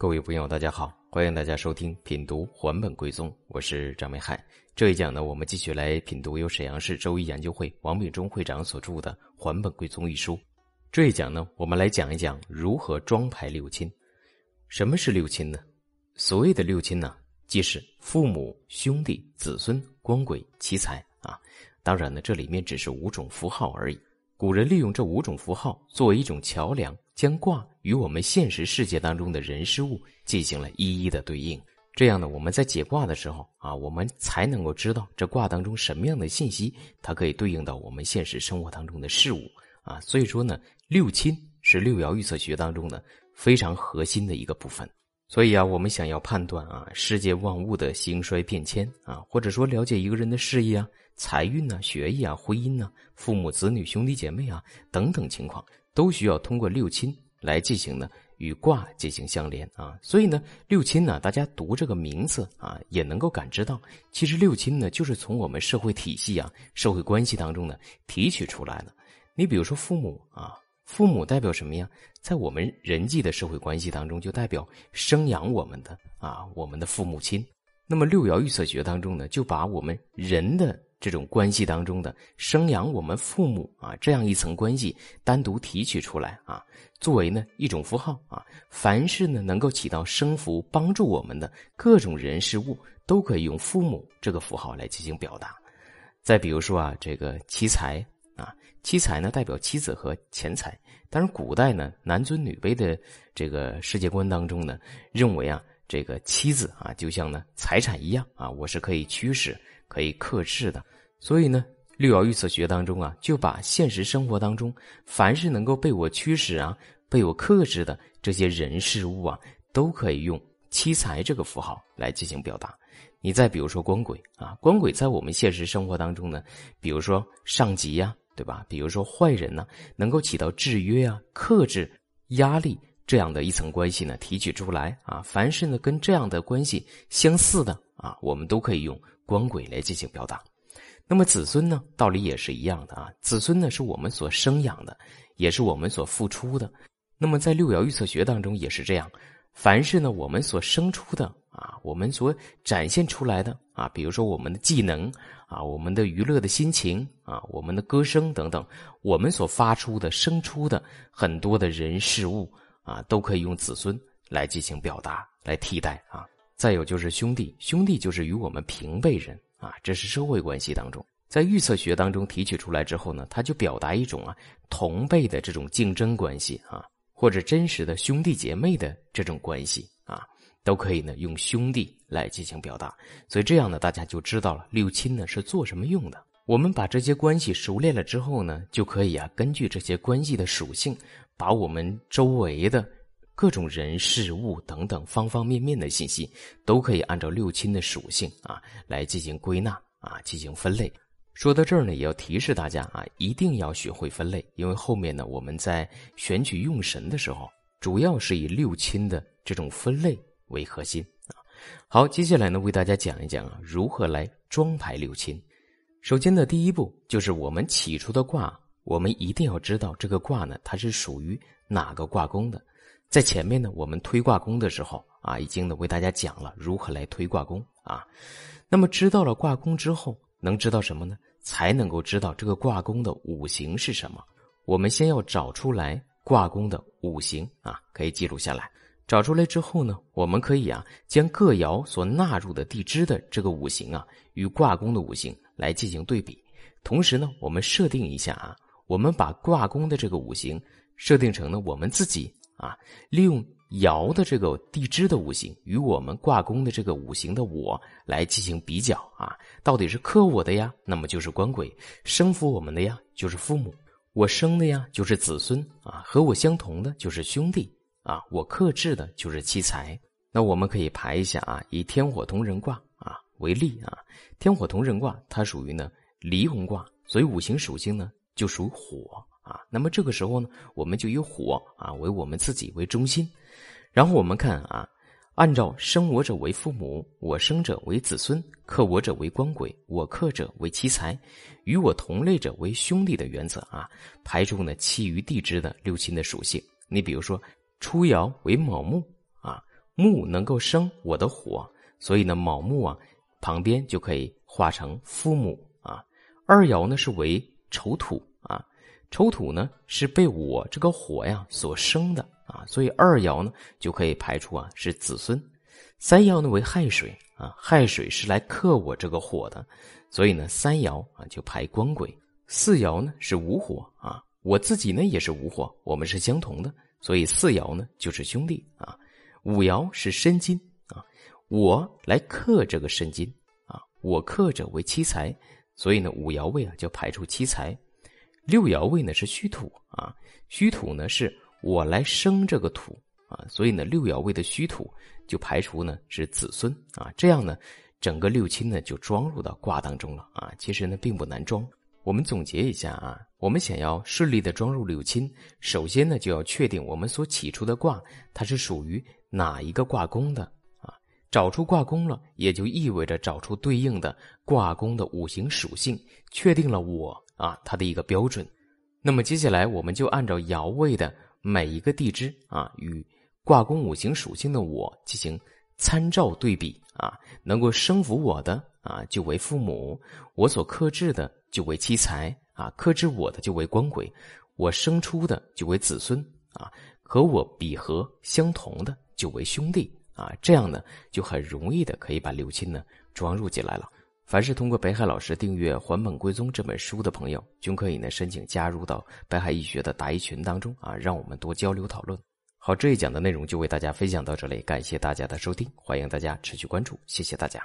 各位朋友，大家好，欢迎大家收听品读《还本归宗》，我是张梅海。这一讲呢，我们继续来品读由沈阳市周易研究会王秉忠会长所著的《还本归宗》一书。这一讲呢，我们来讲一讲如何装排六亲。什么是六亲呢？所谓的六亲呢，即是父母、兄弟、子孙、光鬼、奇财啊。当然呢，这里面只是五种符号而已。古人利用这五种符号作为一种桥梁。将卦与我们现实世界当中的人事物进行了一一的对应，这样呢，我们在解卦的时候啊，我们才能够知道这卦当中什么样的信息，它可以对应到我们现实生活当中的事物啊。所以说呢，六亲是六爻预测学当中的非常核心的一个部分。所以啊，我们想要判断啊世界万物的兴衰变迁啊，或者说了解一个人的事业啊、财运呐、学业啊、婚姻呐、父母子女、兄弟姐妹啊等等情况。都需要通过六亲来进行呢，与卦进行相连啊。所以呢，六亲呢，大家读这个名字啊，也能够感知到，其实六亲呢，就是从我们社会体系啊、社会关系当中呢提取出来的。你比如说父母啊，父母代表什么呀？在我们人际的社会关系当中，就代表生养我们的啊，我们的父母亲。那么六爻预测学当中呢，就把我们人的。这种关系当中的生养我们父母啊，这样一层关系单独提取出来啊，作为呢一种符号啊，凡是呢能够起到生福帮助我们的各种人事物，都可以用父母这个符号来进行表达。再比如说啊，这个奇财啊，妻财呢代表妻子和钱财。但是古代呢男尊女卑的这个世界观当中呢，认为啊这个妻子啊就像呢财产一样啊，我是可以驱使。可以克制的，所以呢，六爻预测学当中啊，就把现实生活当中凡是能够被我驱使啊、被我克制的这些人事物啊，都可以用七财这个符号来进行表达。你再比如说光鬼啊，光鬼在我们现实生活当中呢，比如说上级呀，对吧？比如说坏人呢，能够起到制约啊、克制、压力这样的一层关系呢，提取出来啊。凡是呢跟这样的关系相似的啊，我们都可以用。光轨来进行表达，那么子孙呢？道理也是一样的啊。子孙呢是我们所生养的，也是我们所付出的。那么在六爻预测学当中也是这样，凡是呢我们所生出的啊，我们所展现出来的啊，比如说我们的技能啊，我们的娱乐的心情啊，我们的歌声等等，我们所发出的生出的很多的人事物啊，都可以用子孙来进行表达来替代啊。再有就是兄弟，兄弟就是与我们平辈人啊，这是社会关系当中，在预测学当中提取出来之后呢，它就表达一种啊同辈的这种竞争关系啊，或者真实的兄弟姐妹的这种关系啊，都可以呢用兄弟来进行表达。所以这样呢，大家就知道了六亲呢是做什么用的。我们把这些关系熟练了之后呢，就可以啊根据这些关系的属性，把我们周围的。各种人事物等等方方面面的信息，都可以按照六亲的属性啊来进行归纳啊进行分类。说到这儿呢，也要提示大家啊，一定要学会分类，因为后面呢我们在选取用神的时候，主要是以六亲的这种分类为核心啊。好，接下来呢为大家讲一讲啊如何来装排六亲。首先呢，第一步就是我们起出的卦，我们一定要知道这个卦呢它是属于哪个卦宫的。在前面呢，我们推卦宫的时候啊，已经呢为大家讲了如何来推卦宫啊。那么知道了卦宫之后，能知道什么呢？才能够知道这个卦宫的五行是什么。我们先要找出来卦宫的五行啊，可以记录下来。找出来之后呢，我们可以啊将各爻所纳入的地支的这个五行啊与卦宫的五行来进行对比。同时呢，我们设定一下啊，我们把卦宫的这个五行设定成呢我们自己。啊，利用爻的这个地支的五行与我们卦宫的这个五行的我来进行比较啊，到底是克我的呀，那么就是官鬼；生扶我们的呀，就是父母；我生的呀，就是子孙啊；和我相同的就是兄弟啊；我克制的就是七财。那我们可以排一下啊，以天火同人卦啊为例啊，天火同人卦它属于呢离宫卦，所以五行属性呢就属火。啊，那么这个时候呢，我们就以火啊为我们自己为中心，然后我们看啊，按照生我者为父母，我生者为子孙，克我者为官鬼，我克者为妻财，与我同类者为兄弟的原则啊，排除呢其余地支的六亲的属性。你比如说，初爻为卯木啊，木能够生我的火，所以呢卯木啊旁边就可以化成父母啊。二爻呢是为丑土啊，丑土呢是被我这个火呀所生的啊，所以二爻呢就可以排除啊是子孙。三爻呢为亥水啊，亥水是来克我这个火的，所以呢三爻啊就排官鬼。四爻呢是无火啊，我自己呢也是无火，我们是相同的，所以四爻呢就是兄弟啊。五爻是申金啊，我来克这个申金啊，我克者为七财，所以呢五爻位啊就排除七财。六爻位呢是虚土啊，虚土呢是我来生这个土。啊，所以呢，六爻位的虚土就排除呢是子孙啊，这样呢，整个六亲呢就装入到卦当中了啊。其实呢并不难装。我们总结一下啊，我们想要顺利的装入六亲，首先呢就要确定我们所起出的卦它是属于哪一个卦宫的啊。找出卦宫了，也就意味着找出对应的卦宫的五行属性，确定了我啊它的一个标准。那么接下来我们就按照爻位的每一个地支啊与卦宫五行属性的我进行参照对比啊，能够生服我的啊就为父母，我所克制的就为妻财啊，克制我的就为官鬼，我生出的就为子孙啊，和我比合相同的就为兄弟啊，这样呢就很容易的可以把六亲呢装入进来了。凡是通过北海老师订阅《还本归宗》这本书的朋友，均可以呢申请加入到北海易学的答疑群当中啊，让我们多交流讨论。好，这一讲的内容就为大家分享到这里，感谢大家的收听，欢迎大家持续关注，谢谢大家。